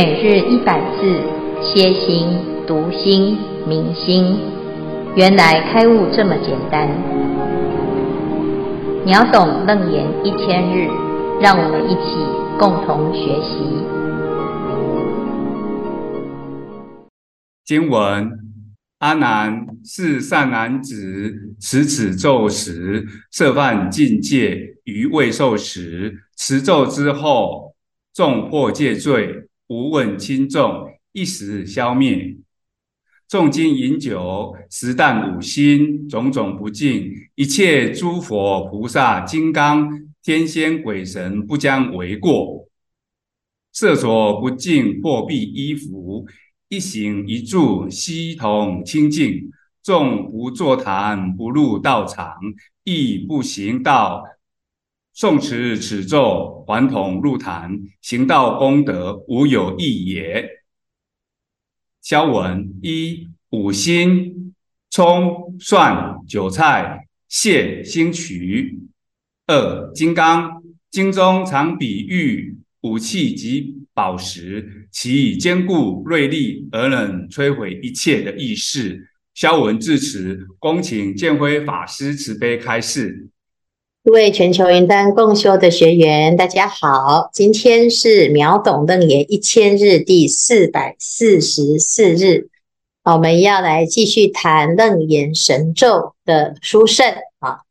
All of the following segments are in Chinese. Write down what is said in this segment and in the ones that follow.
每日一百字，歇心、读心、明心，原来开悟这么简单。秒懂楞严一千日，让我们一起共同学习。经文：阿难，是善男子持此咒时，涉犯境界于未受时，持咒之后，众破戒罪。无问轻重，一时消灭。重金饮酒，食啖五辛，种种不净，一切诸佛菩萨、金刚、天仙、鬼神不将为过。色所不净破壁衣服，一行一住悉同清净。纵不坐谈，不入道场，亦不行道。诵持此咒，还同入坛，行道功德无有异也。消文一五辛葱蒜韭菜蟹兴渠。二金刚经中常比喻武器及宝石，其以坚固锐利而能摧毁一切的意思。消文至此，恭请建辉法师慈悲开示。各位全球云端共修的学员，大家好！今天是秒懂楞严一千日第四百四十四日，我们要来继续谈楞严神咒的殊胜啊。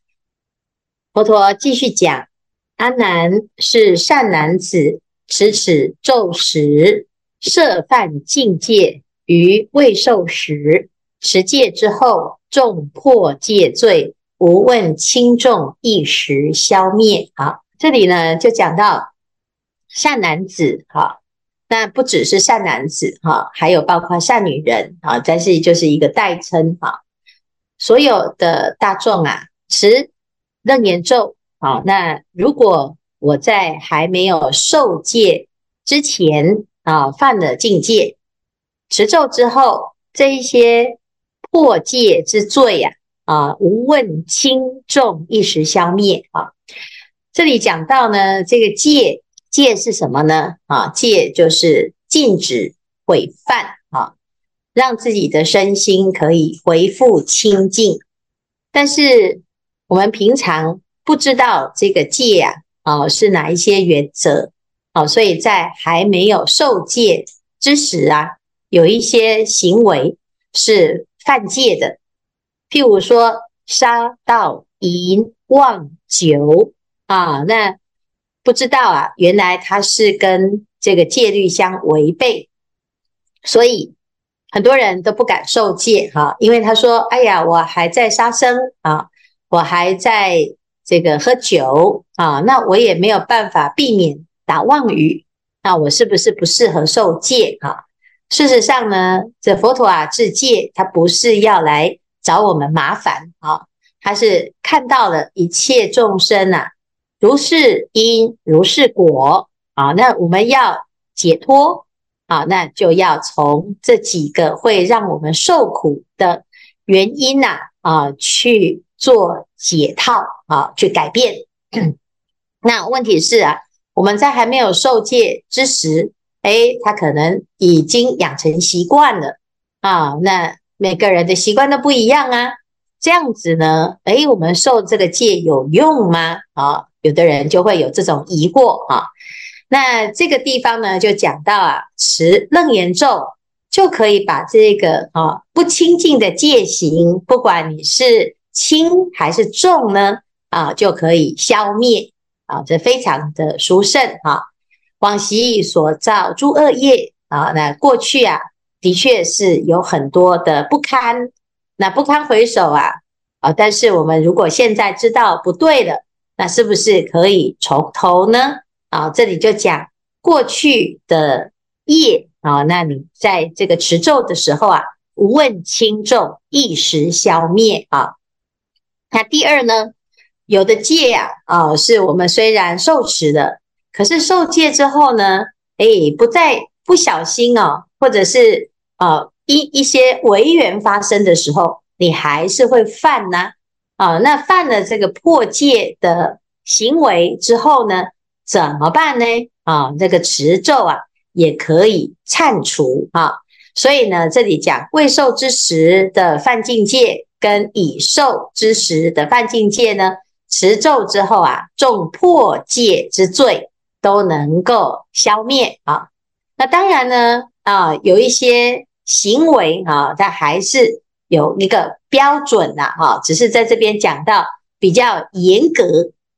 佛陀继续讲：阿难是善男子，持此咒时，涉犯境界于未受时，持戒之后，众破戒罪。无问轻重，一时消灭。好，这里呢就讲到善男子，哈，那不只是善男子，哈，还有包括善女人，啊，但是就是一个代称，哈。所有的大众啊，持楞严咒，好，那如果我在还没有受戒之前，啊，犯了境界，持咒之后，这一些破戒之罪呀。啊无问轻重，一时消灭啊！这里讲到呢，这个戒戒是什么呢？啊，戒就是禁止毁犯啊，让自己的身心可以恢复清净。但是我们平常不知道这个戒啊，啊是哪一些原则啊，所以在还没有受戒之时啊，有一些行为是犯戒的。譬如说杀盗淫妄酒啊，那不知道啊，原来它是跟这个戒律相违背，所以很多人都不敢受戒哈，因为他说：“哎呀，我还在杀生啊，我还在这个喝酒啊，那我也没有办法避免打妄语，那我是不是不适合受戒啊？”事实上呢，这佛陀啊制戒，他不是要来。找我们麻烦啊！他是看到了一切众生啊，如是因，如是果啊。那我们要解脱啊，那就要从这几个会让我们受苦的原因呐啊去做解套啊，去改变。那问题是啊，我们在还没有受戒之时，诶，他可能已经养成习惯了啊，那。每个人的习惯都不一样啊，这样子呢，诶，我们受这个戒有用吗？啊，有的人就会有这种疑惑啊。那这个地方呢，就讲到啊，持楞严咒就可以把这个啊不清净的戒行，不管你是轻还是重呢，啊，就可以消灭啊，这非常的殊胜啊。往昔所造诸恶业啊，那过去啊。的确是有很多的不堪，那不堪回首啊啊！但是我们如果现在知道不对了，那是不是可以从头呢？啊，这里就讲过去的业啊，那你在这个持咒的时候啊，无问轻重，一时消灭啊。那第二呢，有的戒呀啊，是我们虽然受持的，可是受戒之后呢，诶，不再不小心哦。或者是啊，一一些违缘发生的时候，你还是会犯呢啊。那犯了这个破戒的行为之后呢，怎么办呢？啊，这个持咒啊，也可以忏除啊。所以呢，这里讲未受之时的犯禁戒，跟已受之时的犯禁戒呢，持咒之后啊，众破戒之罪都能够消灭啊。那当然呢，啊，有一些行为啊，它还是有一个标准的哈，只是在这边讲到比较严格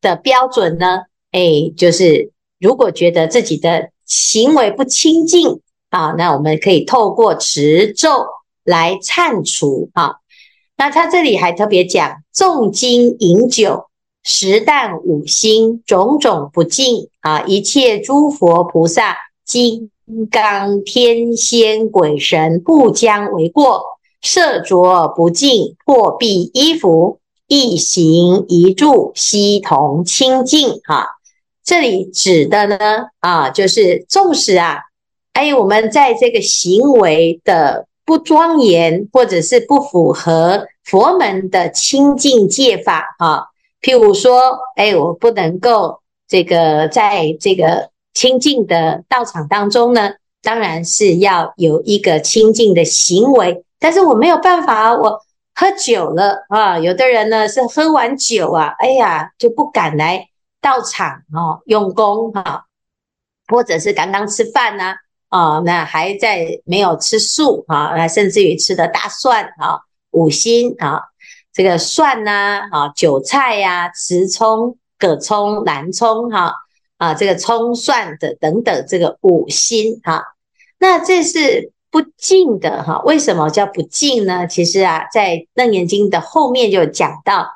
的标准呢，哎，就是如果觉得自己的行为不清净啊，那我们可以透过持咒来忏除啊。那他这里还特别讲，诵经饮酒。食啖五辛，种种不净啊！一切诸佛菩萨、金金刚天仙鬼神，不将为过。色着不净，破壁衣服，一行一住，悉同清净。哈，这里指的呢啊，就是纵使啊，哎，我们在这个行为的不庄严，或者是不符合佛门的清净戒法啊。譬如说，哎，我不能够这个在这个清净的道场当中呢，当然是要有一个清净的行为，但是我没有办法，我喝酒了啊。有的人呢是喝完酒啊，哎呀就不敢来道场哦用功哈，或者是刚刚吃饭呢啊，那还在没有吃素啊，那甚至于吃的大蒜啊、五辛啊。这个蒜呐，啊，韭菜呀，慈葱、葛葱、南葱，哈，啊，这个葱蒜的等等，这个五辛，哈，那这是不净的，哈。为什么叫不净呢？其实啊，在《楞严经》的后面就讲到，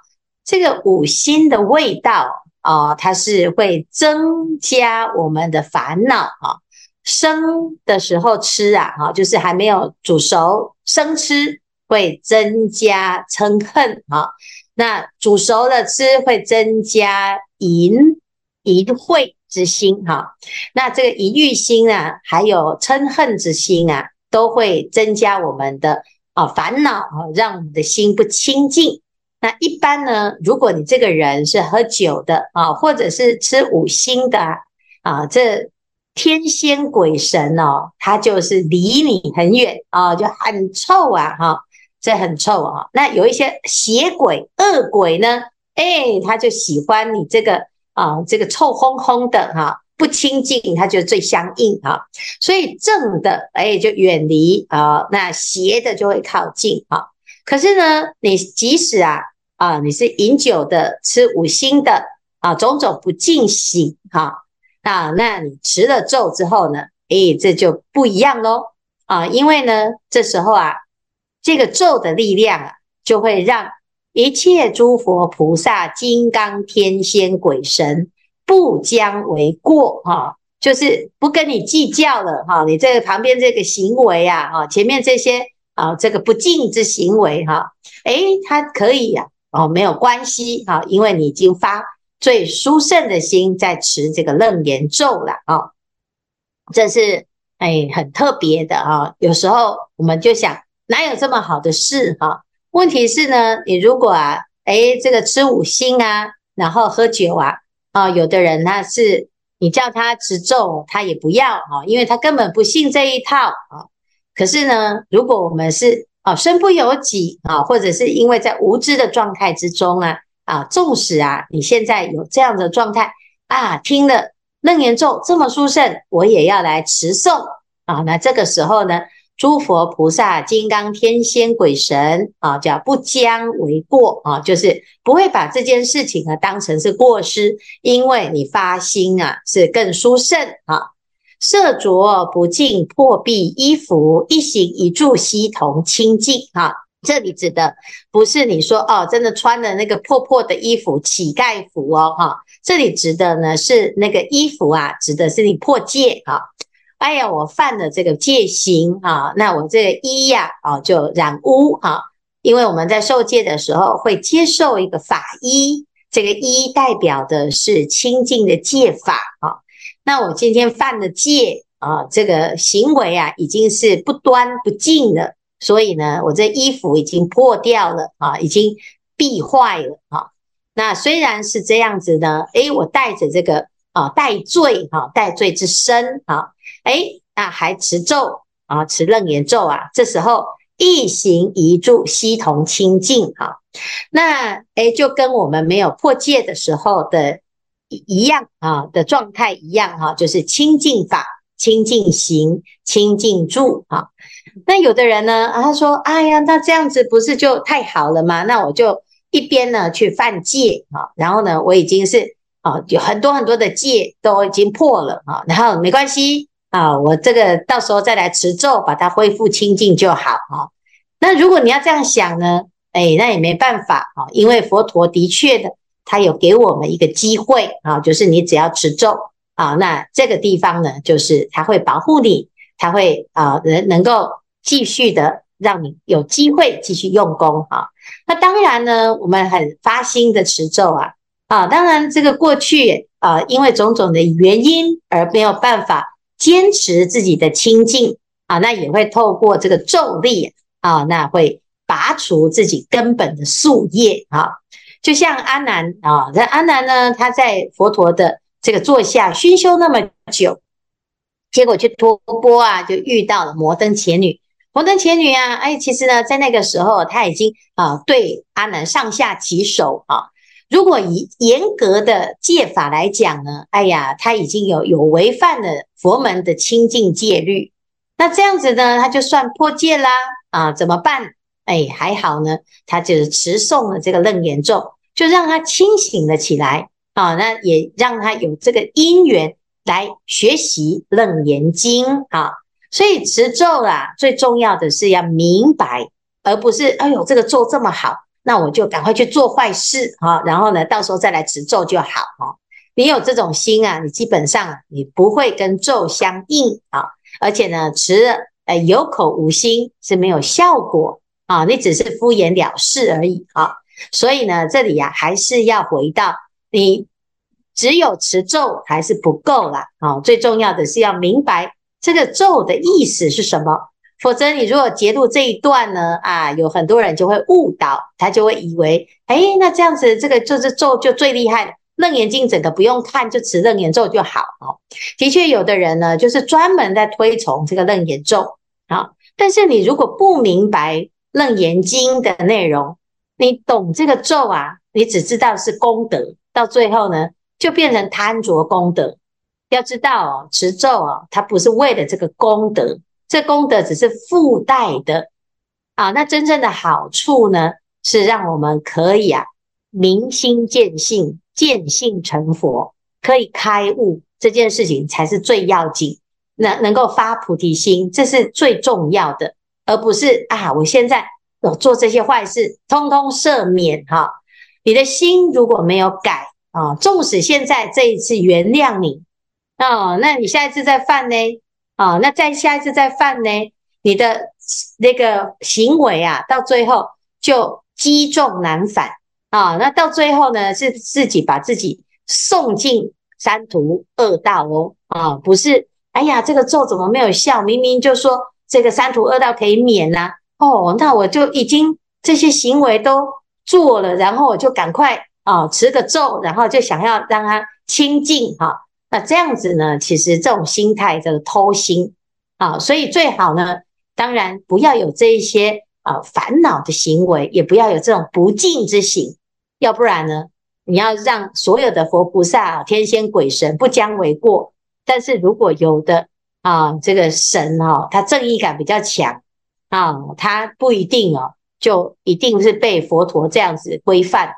这个五辛的味道啊，它是会增加我们的烦恼，哈。生的时候吃啊，哈，就是还没有煮熟，生吃。会增加嗔恨啊，那煮熟了吃会增加淫淫秽之心哈，那这个淫欲心啊，还有嗔恨之心啊，都会增加我们的啊烦恼啊，让我们的心不清净。那一般呢，如果你这个人是喝酒的啊，或者是吃五辛的啊，这天仙鬼神哦，他就是离你很远啊，就很臭啊哈。这很臭啊！那有一些邪鬼、恶鬼呢？哎，他就喜欢你这个啊，这个臭烘烘的哈，不清净，它就最相应哈。所以正的哎，就远离啊，那邪的就会靠近啊。可是呢，你即使啊啊，你是饮酒的、吃五辛的啊，种种不净行哈啊，那你持了咒之后呢，哎，这就不一样喽啊，因为呢，这时候啊。这个咒的力量啊，就会让一切诸佛菩萨、金刚天仙鬼神不将为过哈，就是不跟你计较了哈。你这个旁边这个行为啊，哈，前面这些啊，这个不敬之行为哈，诶，它可以呀，哦，没有关系哈，因为你已经发最殊胜的心在持这个楞严咒了啊，这是诶很特别的啊。有时候我们就想。哪有这么好的事哈？问题是呢，你如果啊，诶，这个吃五辛啊，然后喝酒啊，啊，有的人他是你叫他持咒，他也不要啊，因为他根本不信这一套啊。可是呢，如果我们是啊，身不由己啊，或者是因为在无知的状态之中啊，啊，纵使啊，你现在有这样的状态啊，听了楞严咒这么殊胜，我也要来持诵啊，那这个时候呢？诸佛菩萨、金刚天仙鬼神啊，叫不将为过啊，就是不会把这件事情呢当成是过失，因为你发心啊是更殊胜啊。色着不净，破壁衣服，一行一住悉同清净啊。这里指的不是你说哦，真的穿的那个破破的衣服，乞丐服哦哈。这里指的呢是那个衣服啊，指的是你破戒啊。哎呀，我犯了这个戒行啊，那我这个衣呀，啊，就染污哈。因为我们在受戒的时候会接受一个法衣，这个衣代表的是清净的戒法啊。那我今天犯了戒啊，这个行为啊已经是不端不净了，所以呢，我这衣服已经破掉了啊，已经毙坏了啊。那虽然是这样子呢，诶，我带着这个啊带罪啊，带罪之身啊。哎，那还持咒啊，持楞严咒啊，这时候一行一住悉同清净啊，那诶就跟我们没有破戒的时候的一样啊的状态一样哈，就是清净法、清净行、清净住啊。那有的人呢，他说：“哎呀，那这样子不是就太好了吗？那我就一边呢去犯戒啊，然后呢，我已经是啊有很多很多的戒都已经破了啊，然后没关系。”啊，我这个到时候再来持咒，把它恢复清净就好啊。那如果你要这样想呢，哎，那也没办法啊，因为佛陀的确的，他有给我们一个机会啊，就是你只要持咒啊，那这个地方呢，就是他会保护你，他会啊能能够继续的让你有机会继续用功啊。那当然呢，我们很发心的持咒啊啊，当然这个过去啊，因为种种的原因而没有办法。坚持自己的清净啊，那也会透过这个咒力啊，那会拔除自己根本的宿业啊。就像阿难啊，这阿难呢，他在佛陀的这个座下熏修那么久，结果去托钵啊，就遇到了摩登伽女。摩登伽女啊，哎，其实呢，在那个时候他已经啊，对阿难上下其手啊。如果以严格的戒法来讲呢，哎呀，他已经有有违犯了佛门的清净戒律，那这样子呢，他就算破戒啦啊？怎么办？哎，还好呢，他就是持诵了这个楞严咒，就让他清醒了起来啊。那也让他有这个因缘来学习楞严经啊。所以持咒啊，最重要的是要明白，而不是哎呦，这个咒这么好。那我就赶快去做坏事啊，然后呢，到时候再来持咒就好哈。你有这种心啊，你基本上你不会跟咒相应啊，而且呢，持呃有口无心是没有效果啊，你只是敷衍了事而已啊。所以呢，这里呀还是要回到你只有持咒还是不够啦啊，最重要的是要明白这个咒的意思是什么。否则，你如果截录这一段呢，啊，有很多人就会误导，他就会以为，哎，那这样子，这个就是咒就最厉害了，楞严经整个不用看，就持楞严咒就好哦。的确，有的人呢，就是专门在推崇这个楞严咒啊。但是你如果不明白楞严经的内容，你懂这个咒啊，你只知道是功德，到最后呢，就变成贪着功德。要知道哦，持咒哦，它不是为了这个功德。这功德只是附带的啊，那真正的好处呢，是让我们可以啊明心见性，见性成佛，可以开悟，这件事情才是最要紧。能能够发菩提心，这是最重要的，而不是啊，我现在有做这些坏事，通通赦免哈。你的心如果没有改啊，纵使现在这一次原谅你哦，那你下一次再犯呢？啊，那再下一次再犯呢？你的那个行为啊，到最后就积重难返啊！那到最后呢，是自己把自己送进三途恶道哦啊！不是，哎呀，这个咒怎么没有效？明明就说这个三途恶道可以免呐、哦，那我就已经这些行为都做了，然后我就赶快啊持个咒，然后就想要让它清净哈。那这样子呢，其实这种心态叫做偷心啊，所以最好呢，当然不要有这一些啊烦恼的行为，也不要有这种不敬之行，要不然呢，你要让所有的佛菩萨啊、天仙鬼神不将为过。但是如果有的啊，这个神哈，他正义感比较强啊，他不一定哦，就一定是被佛陀这样子规范，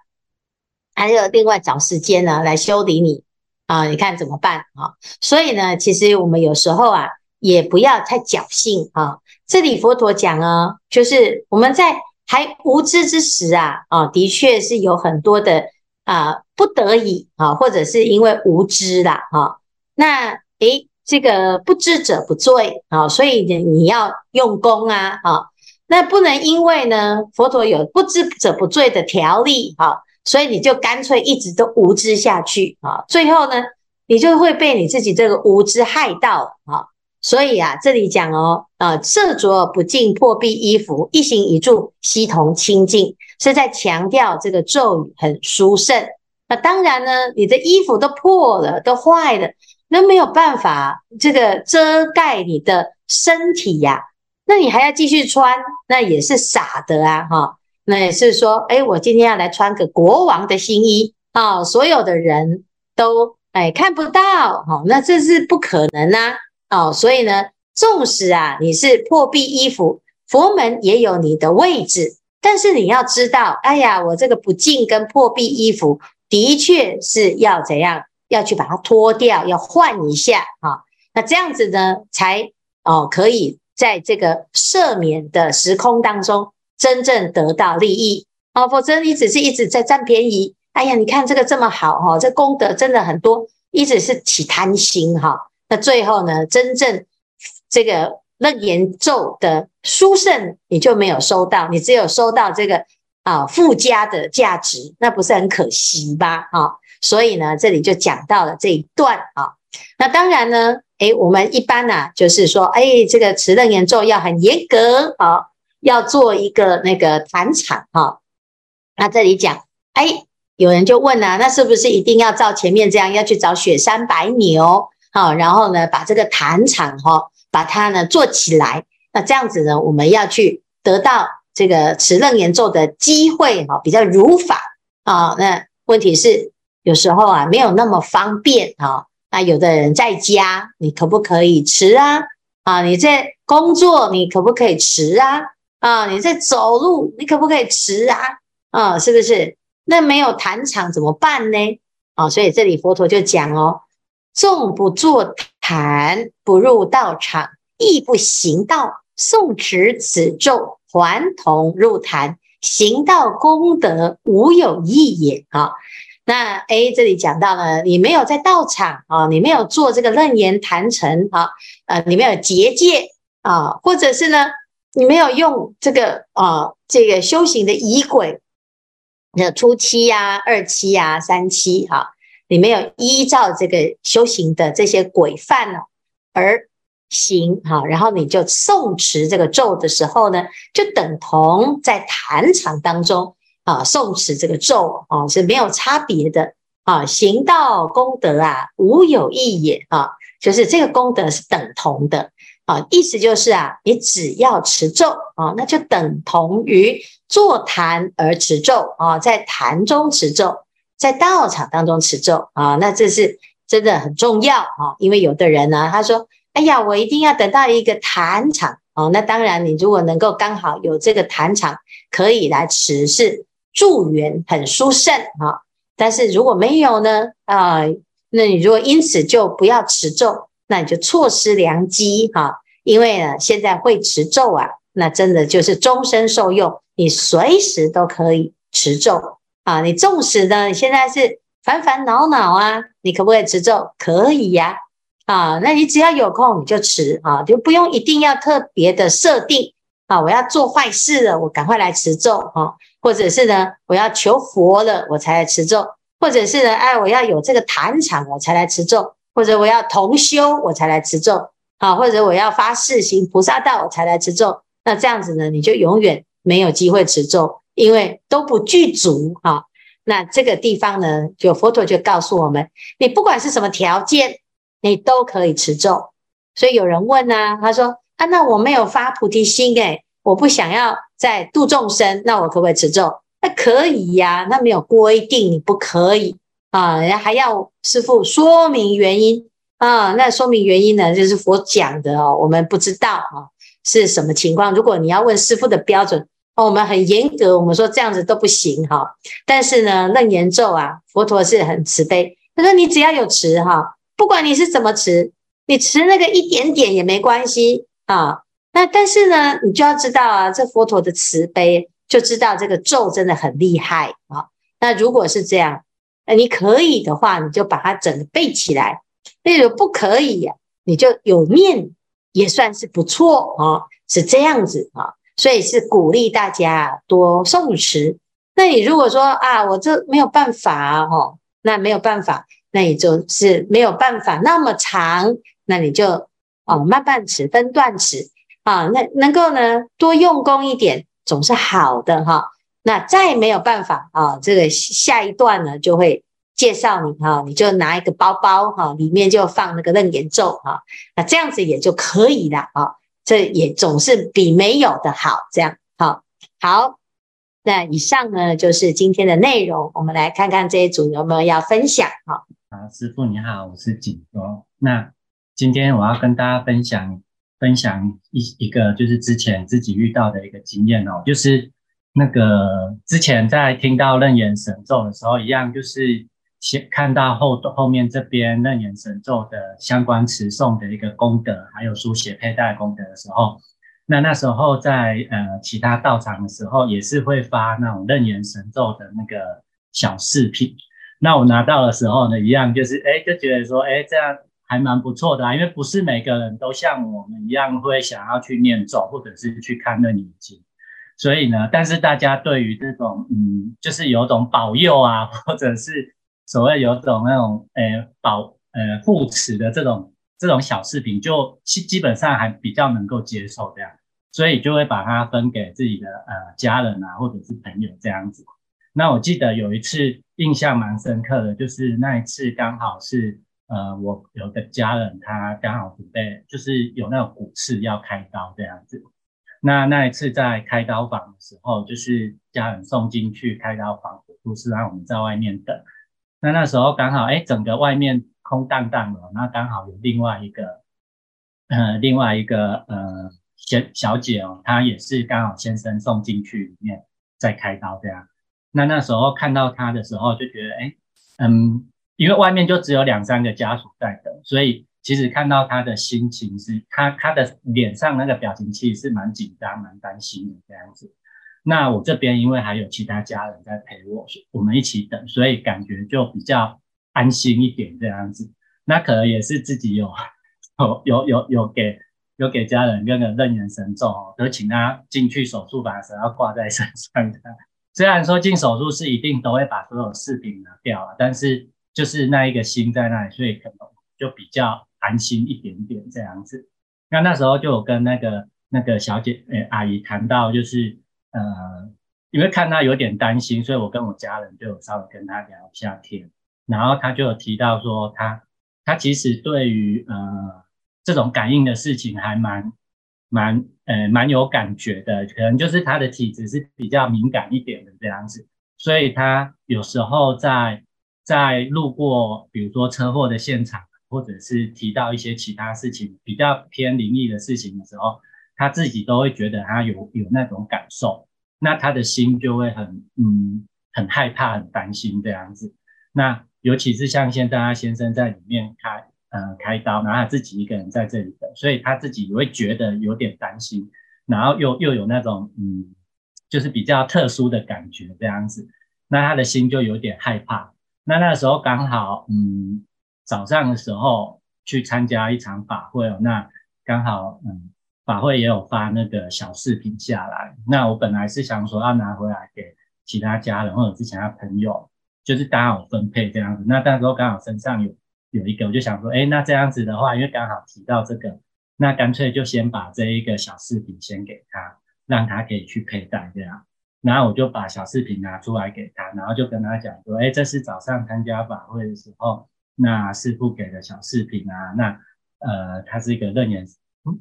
还有另外找时间呢来修理你。啊，你看怎么办啊？所以呢，其实我们有时候啊，也不要太侥幸啊。这里佛陀讲啊，就是我们在还无知之时啊，啊，的确是有很多的啊不得已啊，或者是因为无知啦啊。那诶，这个不知者不罪啊，所以呢，你要用功啊啊。那不能因为呢，佛陀有不知者不罪的条例啊。所以你就干脆一直都无知下去啊，最后呢，你就会被你自己这个无知害到啊。所以啊，这里讲哦，啊，色着不净破壁衣服，一行一住悉同清净，是在强调这个咒语很殊胜。那当然呢，你的衣服都破了，都坏了，那没有办法这个遮盖你的身体呀、那你还要继续穿，那也是傻的啊哈。那也是说，哎，我今天要来穿个国王的新衣啊，所有的人都哎看不到哈，那这是不可能呐哦，所以呢，纵使啊你是破壁衣服，佛门也有你的位置，但是你要知道，哎呀，我这个不净跟破壁衣服的确是要怎样，要去把它脱掉，要换一下啊，那这样子呢，才哦可以在这个赦免的时空当中。真正得到利益啊，否则你只是一直在占便宜。哎呀，你看这个这么好哈，这功德真的很多，一直是起贪心哈。那最后呢，真正这个楞严咒的殊胜，你就没有收到，你只有收到这个啊附加的价值，那不是很可惜吧？啊，所以呢，这里就讲到了这一段啊。那当然呢，哎，我们一般呢，就是说，哎，这个持楞严咒要很严格啊。要做一个那个坛场哈，那这里讲，哎，有人就问了，那是不是一定要照前面这样，要去找雪山白牛，好，然后呢，把这个坛场哈，把它呢做起来，那这样子呢，我们要去得到这个持楞严咒的机会哈，比较如法啊。那问题是有时候啊，没有那么方便哈。那有的人在家，你可不可以持啊？啊，你在工作，你可不可以持啊？啊，你在走路，你可不可以持啊？啊，是不是？那没有坛场怎么办呢？啊，所以这里佛陀就讲哦，纵不坐坛，不入道场，亦不行道，诵持此咒，还同入坛，行道功德无有异也。啊，那 A 这里讲到了，你没有在道场啊，你没有做这个楞严坛城啊，呃，你没有结界啊，或者是呢？你没有用这个啊，这个修行的仪轨，那初期呀、二期呀、三期哈，你没有依照这个修行的这些规范哦而行哈，然后你就诵持这个咒的时候呢，就等同在坛场当中啊诵持这个咒啊是没有差别的啊，行道功德啊无有异也啊，就是这个功德是等同的。啊，意思就是啊，你只要持咒啊，那就等同于坐坛而持咒啊，在坛中持咒，在道场当中持咒啊，那这是真的很重要啊。因为有的人呢，他说：“哎呀，我一定要等到一个坛场哦。”那当然，你如果能够刚好有这个坛场可以来持，是助缘很殊胜啊。但是如果没有呢？啊，那你如果因此就不要持咒。那你就错失良机哈，因为呢，现在会持咒啊，那真的就是终身受用，你随时都可以持咒啊。你纵使呢，你现在是烦烦恼恼啊，你可不可以持咒？可以呀，啊，那你只要有空你就持啊，就不用一定要特别的设定啊。我要做坏事了，我赶快来持咒啊，或者是呢，我要求佛了，我才来持咒，或者是呢，哎，我要有这个坛场，我才来持咒。或者我要同修，我才来持咒啊；或者我要发誓行菩萨道，我才来持咒。那这样子呢，你就永远没有机会持咒，因为都不具足哈。那这个地方呢，就佛陀就告诉我们，你不管是什么条件，你都可以持咒。所以有人问呢，他说啊，那我没有发菩提心诶，我不想要再度众生，那我可不可以持咒？那可以呀，那没有规定你不可以。啊，人家还要师父说明原因啊，那说明原因呢，就是佛讲的哦，我们不知道啊是什么情况。如果你要问师父的标准哦，我们很严格，我们说这样子都不行哈。但是呢，楞严咒啊，佛陀是很慈悲，他说你只要有持哈，不管你是怎么持，你持那个一点点也没关系啊。那但是呢，你就要知道啊，这佛陀的慈悲，就知道这个咒真的很厉害啊。那如果是这样。那你可以的话，你就把它整个背起来；那如果不可以呀，你就有念也算是不错啊，是这样子啊。所以是鼓励大家多诵持。那你如果说啊，我这没有办法哈，那没有办法，那你就是没有办法那么长，那你就哦慢慢持，分段持啊。那能够呢多用功一点，总是好的哈。那再没有办法啊，这个下一段呢就会介绍你哈，你就拿一个包包哈，里面就放那个楞严咒哈，那这样子也就可以了啊。这也总是比没有的好，这样好。好，那以上呢就是今天的内容，我们来看看这一组有没有要分享哈。啊，师父你好，我是景说。那今天我要跟大家分享分享一一个就是之前自己遇到的一个经验哦，就是那个之前在听到楞严神咒的时候，一样就是。先看到后后面这边楞严神咒的相关持诵的一个功德，还有书写佩戴功德的时候，那那时候在呃其他道场的时候，也是会发那种楞严神咒的那个小饰品。那我拿到的时候呢，一样就是哎就觉得说哎这样还蛮不错的啊，因为不是每个人都像我们一样会想要去念咒，或者是去看楞严经。所以呢，但是大家对于这种嗯，就是有种保佑啊，或者是所谓有种那种呃保呃护持的这种这种小饰品，就基基本上还比较能够接受这样，所以就会把它分给自己的呃家人啊，或者是朋友这样子。那我记得有一次印象蛮深刻的，就是那一次刚好是呃我有个家人他刚好准备就是有那种骨刺要开刀这样子。那那一次在开刀房的时候，就是家人送进去开刀房，就是让我们在外面等。那那时候刚好，哎，整个外面空荡荡的，那刚好有另外一个，呃，另外一个呃小小姐哦，她也是刚好先生送进去里面在开刀这样。那那时候看到她的时候，就觉得，哎，嗯，因为外面就只有两三个家属在等，所以其实看到他的心情是，他他的脸上那个表情其实是蛮紧张、蛮担心的这样子。那我这边因为还有其他家人在陪我，我们一起等，所以感觉就比较安心一点这样子。那可能也是自己有有有有有给有给家人那个楞严神咒哦，就请他进去手术房的时候要挂在身上的。虽然说进手术室一定都会把所有饰品拿掉了，但是就是那一个心在那里，所以可能就比较安心一点点这样子。那那时候就有跟那个那个小姐诶、阿姨谈到就是。呃，因为看她有点担心，所以我跟我家人就有稍微跟她聊一下天，然后她就有提到说他，他他其实对于呃这种感应的事情还蛮蛮呃蛮有感觉的，可能就是他的体质是比较敏感一点的这样子，所以他有时候在在路过比如说车祸的现场，或者是提到一些其他事情比较偏灵异的事情的时候。他自己都会觉得他有有那种感受，那他的心就会很嗯很害怕、很担心这样子。那尤其是像现在他先生在里面开呃开刀，然后他自己一个人在这里的，所以他自己也会觉得有点担心，然后又又有那种嗯就是比较特殊的感觉这样子，那他的心就有点害怕。那那时候刚好嗯早上的时候去参加一场法会哦，那刚好嗯。法会也有发那个小视频下来，那我本来是想说要拿回来给其他家人或者是其他朋友，就是刚好分配这样子。那那时候刚好身上有有一个，我就想说，哎，那这样子的话，因为刚好提到这个，那干脆就先把这一个小饰品先给他，让他可以去佩戴这样。然后我就把小饰品拿出来给他，然后就跟他讲说，哎，这是早上参加法会的时候，那师傅给的小饰品啊，那呃，它是一个楞严。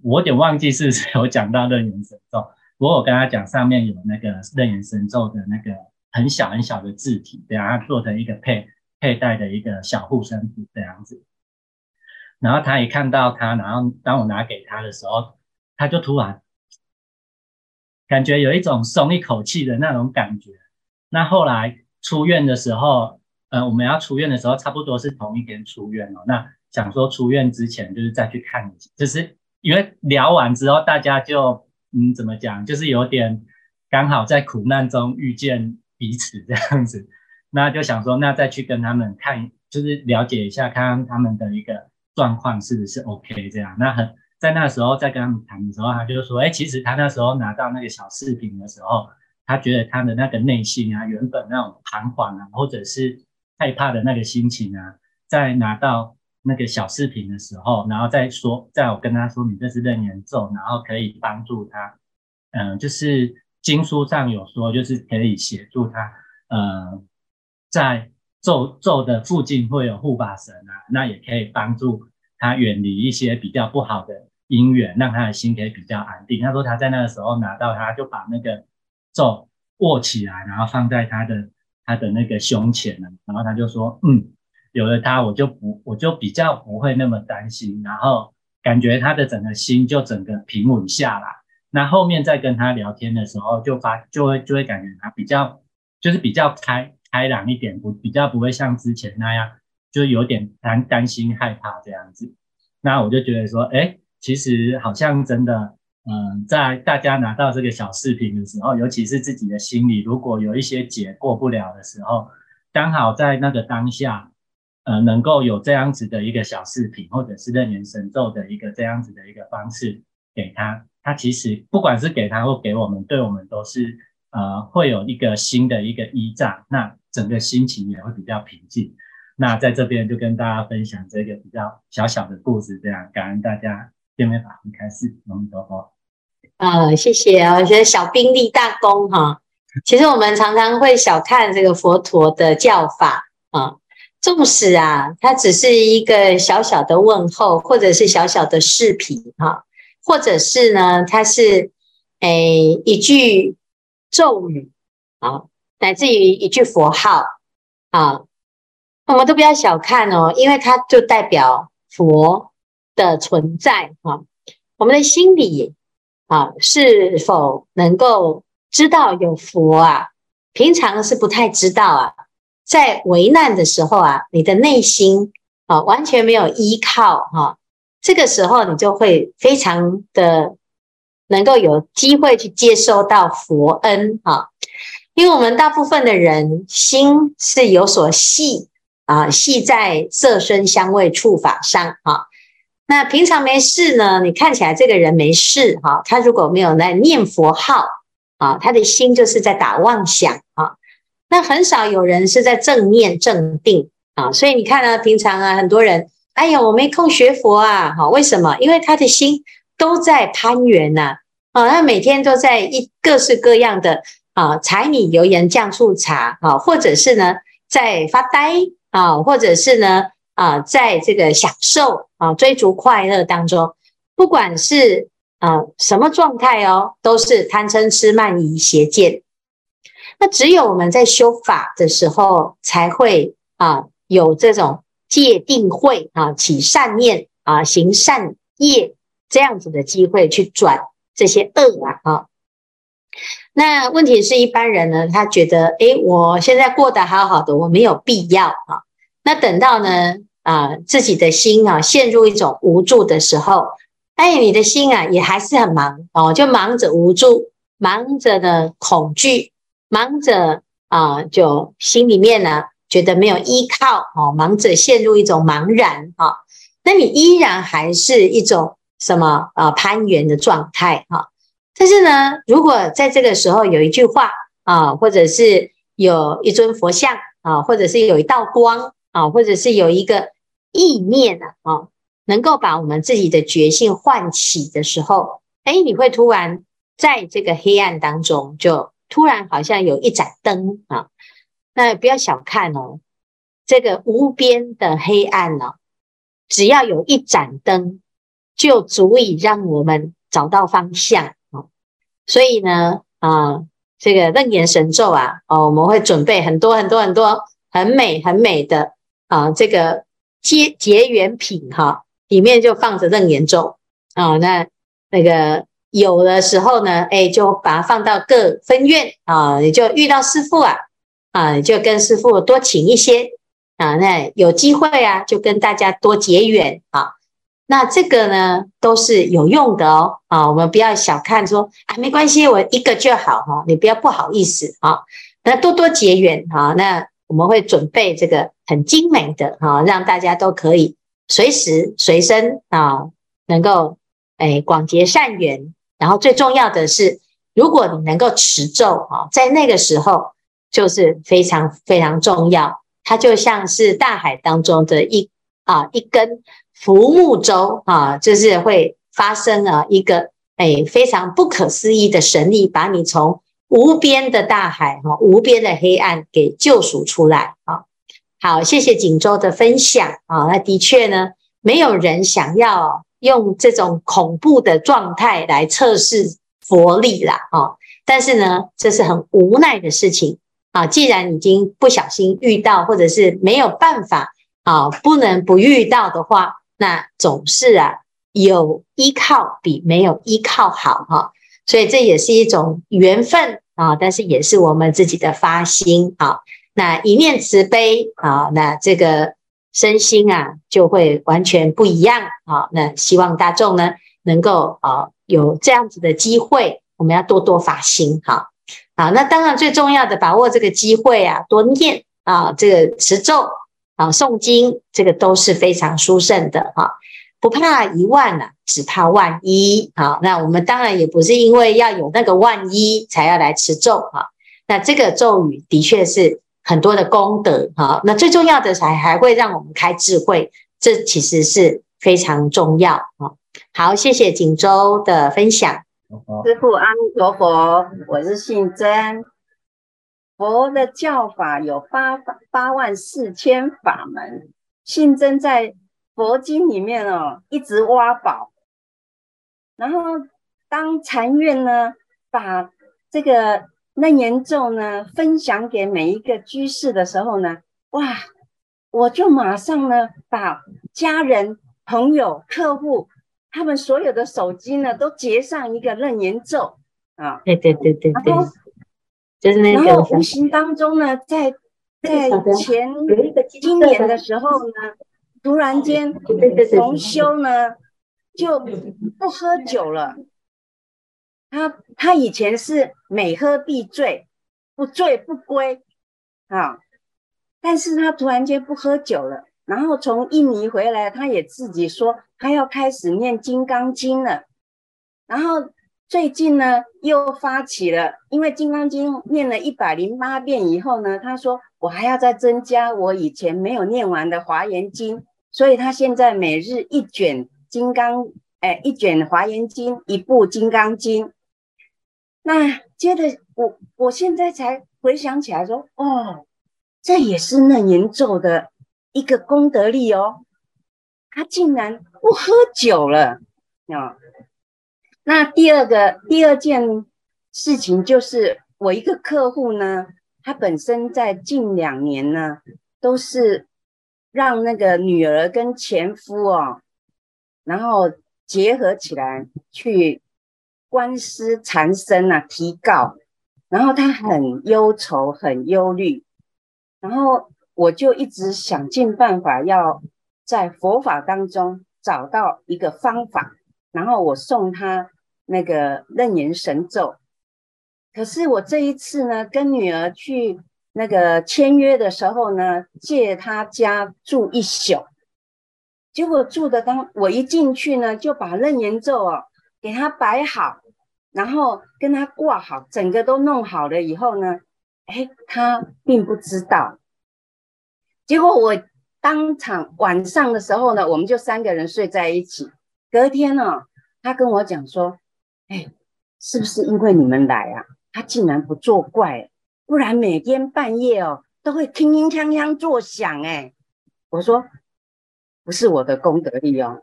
我有点忘记是有讲到楞严神咒，不过我跟他讲上面有那个楞严神咒的那个很小很小的字体，对啊，他做成一个配佩戴的一个小护身符这样子。然后他一看到他，然后当我拿给他的时候，他就突然感觉有一种松一口气的那种感觉。那后来出院的时候，呃，我们要出院的时候，差不多是同一天出院哦。那想说出院之前就是再去看一下，就是。因为聊完之后，大家就嗯，怎么讲，就是有点刚好在苦难中遇见彼此这样子，那就想说，那再去跟他们看，就是了解一下，看看他们的一个状况是不是 OK 这样。那很在那时候在跟他们谈的时候，他就说，哎，其实他那时候拿到那个小饰品的时候，他觉得他的那个内心啊，原本那种彷徨啊，或者是害怕的那个心情啊，在拿到。那个小饰品的时候，然后再说，在我跟他说，你这是楞严咒，然后可以帮助他，嗯、就是经书上有说，就是可以协助他，呃，在咒咒的附近会有护法神啊，那也可以帮助他远离一些比较不好的因缘，让他的心可以比较安定。他说他在那个时候拿到，他就把那个咒握起来，然后放在他的他的那个胸前了，然后他就说，嗯，有了它，我就不我就比较不会那么担心，然后感觉他的整个心就整个平稳下来。那后面再跟他聊天的时候，就发就会就会感觉他比较就是比较开开朗一点，不比较不会像之前那样，就有点担担心害怕这样子。那我就觉得说，哎，其实好像真的，嗯，在大家拿到这个小视频的时候，尤其是自己的心里如果有一些结过不了的时候，刚好在那个当下，呃，能够有这样子的一个小视频，或者是楞严神咒的一个这样子的一个方式给他。他其实不管是给他或给我们，对我们都是呃会有一个新的一个依仗，那整个心情也会比较平静。那在这边就跟大家分享这个比较小小的故事，这样感恩大家。见面法会开始，我们多多。啊，谢谢啊！我觉得小兵立大功哈。其实我们常常会小看这个佛陀的教法啊，纵使啊，它只是一个小小的问候，或者是小小的视频哈。或者是呢，它是诶一句咒语啊，乃至于一句佛号啊，我们都不要小看哦，因为它就代表佛的存在啊。我们的心里啊，是否能够知道有佛啊？平常是不太知道啊，在危难的时候啊，你的内心啊，完全没有依靠哈。这个时候，你就会非常的能够有机会去接收到佛恩啊，因为我们大部分的人心是有所系啊，系在色身香味触法上啊。那平常没事呢，你看起来这个人没事哈，他如果没有在念佛号啊，他的心就是在打妄想啊。那很少有人是在正念正定啊，所以你看呢，平常啊，很多人。哎呀，我没空学佛啊！哈，为什么？因为他的心都在攀缘呐，啊，他每天都在一各式各样的啊柴米油盐酱醋茶啊，或者是呢在发呆啊，或者是呢啊在这个享受啊追逐快乐当中，不管是啊什么状态哦，都是贪嗔痴慢疑邪见。那只有我们在修法的时候，才会啊有这种。戒定慧啊，起善念啊，行善业这样子的机会去转这些恶啊啊。那问题是一般人呢，他觉得诶，我现在过得好好的，我没有必要啊。那等到呢啊，自己的心啊陷入一种无助的时候，哎，你的心啊也还是很忙哦，就忙着无助，忙着呢恐惧，忙着啊，就心里面呢。觉得没有依靠哦，忙着陷入一种茫然哈，那你依然还是一种什么啊攀缘的状态哈。但是呢，如果在这个时候有一句话啊，或者是有一尊佛像啊，或者是有一道光啊，或者是有一个意念啊，啊能够把我们自己的觉性唤起的时候，哎，你会突然在这个黑暗当中，就突然好像有一盏灯啊。那不要小看哦，这个无边的黑暗呢、哦，只要有一盏灯，就足以让我们找到方向哦。所以呢，啊，这个楞严神咒啊，哦，我们会准备很多很多很多很美很美的啊，这个结结缘品哈、里面就放着楞严咒啊。那那个有的时候呢，哎，就把它放到各分院啊，你就遇到师傅啊。啊，你就跟师傅多请一些啊，那有机会啊，就跟大家多结缘啊。那这个呢，都是有用的哦。啊，我们不要小看说啊，没关系，我一个就好哈。你不要不好意思啊。那多多结缘啊。那我们会准备这个很精美的啊，让大家都可以随时随身啊，能够哎广结善缘。然后最重要的是，如果你能够持咒啊，在那个时候。就是非常非常重要，它就像是大海当中的一啊一根浮木舟啊，就是会发生啊一个诶非常不可思议的神力，把你从无边的大海哈无边的黑暗给救赎出来啊。好，谢谢锦州的分享啊。那的确呢，没有人想要用这种恐怖的状态来测试佛力啦啊。但是呢，这是很无奈的事情啊。既然已经不小心遇到，或者是没有办法啊，不能不遇到的话，那总是啊，有依靠比没有依靠好哈。所以这也是一种缘分啊，但是也是我们自己的发心啊。那一念慈悲啊，那这个身心啊就会完全不一样啊。那希望大众呢能够啊有这样子的机会。我们要多多发心，哈，好，那当然最重要的，把握这个机会啊，多念啊，这个持咒啊，诵经，这个都是非常殊胜的哈，不怕一万呐，只怕万一。好，那我们当然也不是因为要有那个万一才要来持咒哈，那这个咒语的确是很多的功德哈，那最重要的还还会让我们开智慧，这其实是非常重要啊。好，谢谢锦州的分享。师父阿弥陀佛，我是信真。佛的教法有八八万四千法门，信真在佛经里面哦，一直挖宝。然后当禅院呢，把这个楞严咒呢分享给每一个居士的时候呢，哇，我就马上呢把家人、朋友、客户。他们所有的手机呢，都结上一个楞严咒啊！对对对对对，就是那个。然后无形当中呢，在在前今年的时候呢，突然间同修呢就不喝酒了。他他以前是每喝必醉，不醉不归啊，但是他突然间不喝酒了。然后从印尼回来，他也自己说他要开始念《金刚经》了。然后最近呢，又发起了，因为《金刚经》念了一百零八遍以后呢，他说我还要再增加我以前没有念完的《华严经》，所以他现在每日一卷《金刚》，哎，一卷《华严经》，一部《金刚经》。那接着我我现在才回想起来说，哦，这也是楞严咒的。一个功德力哦，他竟然不喝酒了啊！那第二个第二件事情就是，我一个客户呢，他本身在近两年呢，都是让那个女儿跟前夫哦，然后结合起来去官司缠身啊，提告，然后他很忧愁，很忧虑，然后。我就一直想尽办法，要在佛法当中找到一个方法，然后我送他那个楞严神咒。可是我这一次呢，跟女儿去那个签约的时候呢，借他家住一宿，结果住的当我一进去呢，就把楞严咒哦给他摆好，然后跟他挂好，整个都弄好了以后呢，哎，他并不知道。结果我当场晚上的时候呢，我们就三个人睡在一起。隔天呢、哦，他跟我讲说：“哎，是不是因为你们来啊？他竟然不作怪，不然每天半夜哦都会铿铿锵锵作响。”哎，我说：“不是我的功德力哦，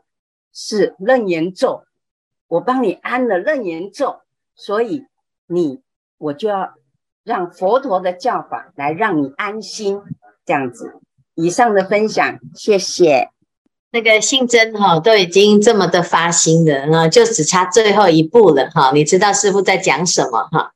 是楞严咒，我帮你安了楞严咒，所以你我就要让佛陀的教法来让你安心，这样子。”以上的分享，谢谢。那个信真哈，都已经这么的发心了，那就只差最后一步了哈。你知道师父在讲什么哈？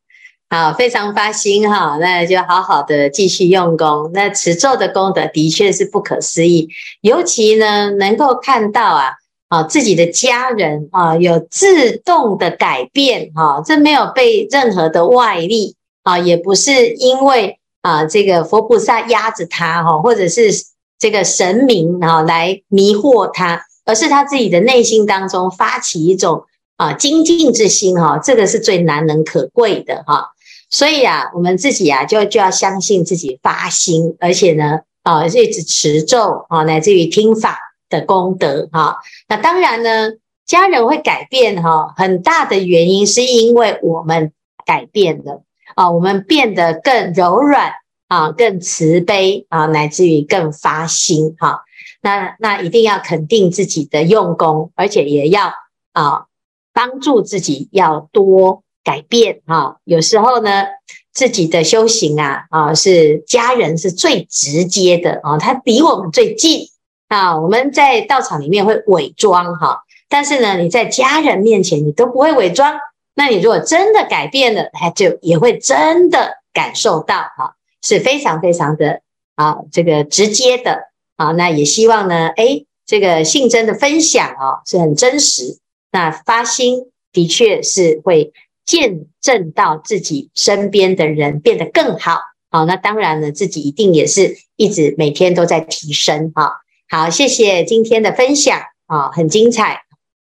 好，非常发心哈，那就好好的继续用功。那持咒的功德的确是不可思议，尤其呢，能够看到啊，啊自己的家人啊有自动的改变哈，这没有被任何的外力啊，也不是因为。啊，这个佛菩萨压着他哈，或者是这个神明啊来迷惑他，而是他自己的内心当中发起一种啊精进之心哈，这个是最难能可贵的哈。所以啊，我们自己啊就就要相信自己发心，而且呢啊一直持咒啊，乃至于听法的功德哈。那当然呢，家人会改变哈，很大的原因是因为我们改变了。啊，我们变得更柔软啊，更慈悲啊，乃至于更发心哈、那那一定要肯定自己的用功，而且也要啊帮助自己要多改变哈、啊。有时候呢，自己的修行啊啊是家人是最直接的啊，他离我们最近啊。我们在道场里面会伪装哈、但是呢，你在家人面前你都不会伪装。那你如果真的改变了，他就也会真的感受到哈，是非常非常的啊，这个直接的啊。那也希望呢，诶，这个信真的分享啊，是很真实。那发心的确是会见证到自己身边的人变得更好。好，那当然了，自己一定也是一直每天都在提升哈。好，谢谢今天的分享啊，很精彩。